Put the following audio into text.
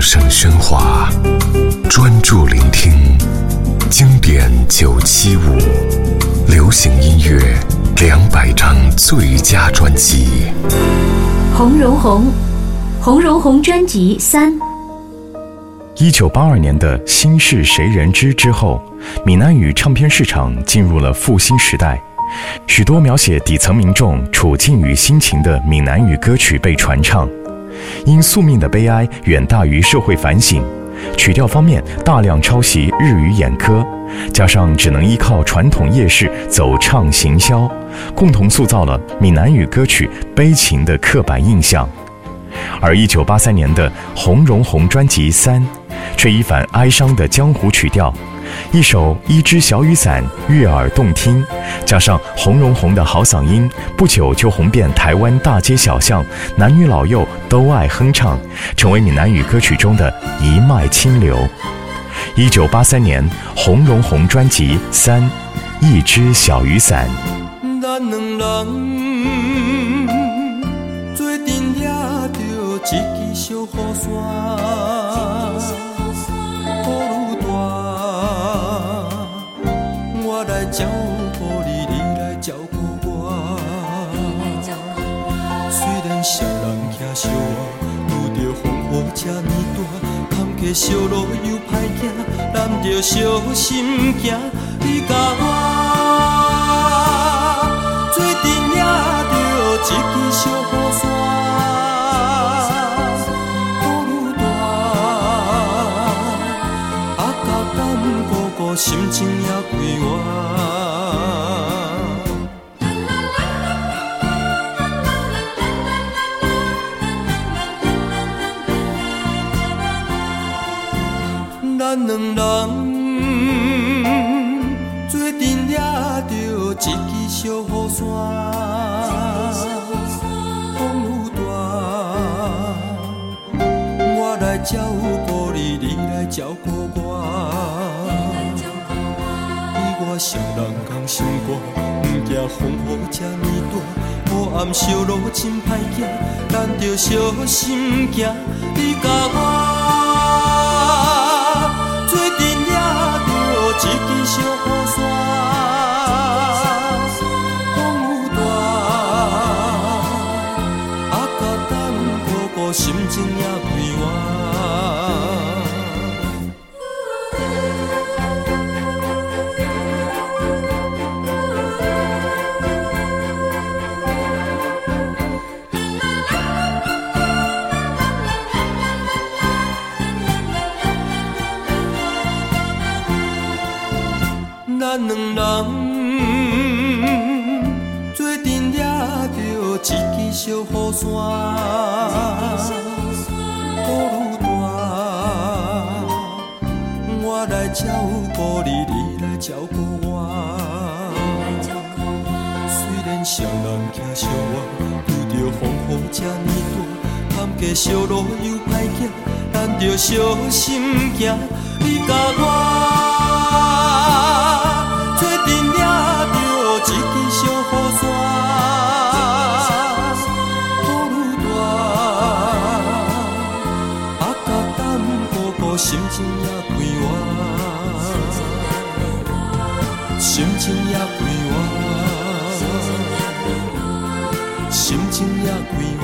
声喧哗，专注聆听经典九七五，流行音乐两百张最佳专辑。红荣红，红荣红专辑三。一九八二年的《心事谁人知》之后，闽南语唱片市场进入了复兴时代，许多描写底层民众处境与心情的闽南语歌曲被传唱。因宿命的悲哀远大于社会反省，曲调方面大量抄袭日语演歌，加上只能依靠传统夜市走唱行销，共同塑造了闽南语歌曲悲情的刻板印象。而一九八三年的《红荣红》专辑三。却一反哀伤的江湖曲调，一首《一只小雨伞》悦耳动听，加上洪荣宏的好嗓音，不久就红遍台湾大街小巷，男女老幼都爱哼唱，成为闽南语歌曲中的一脉清流。一九八三年，洪荣宏专辑三，《一只小雨伞》。照虽然双人行相偎，遇着风雨这呢大，坎坷小路又歹行，咱着小心行。你甲我做阵也着一支小雨伞，雨大，啊，甲咱哥哥心情也快活。咱两人做阵也着一支小雨伞，风愈大，我来照顾你，你来照顾我。你我双人同心肝，不惊风雨这呢大，黑暗小路真歹行，咱着小心行。你甲我。情也快活。咱两人做阵也着一支小雨伞，来照顾你，你来照顾我。虽然双人行相偎，拄着风雨这呢大，坎坷小路又歹行，咱着小心行。你甲我。也快活，心情也快活，心情也快活，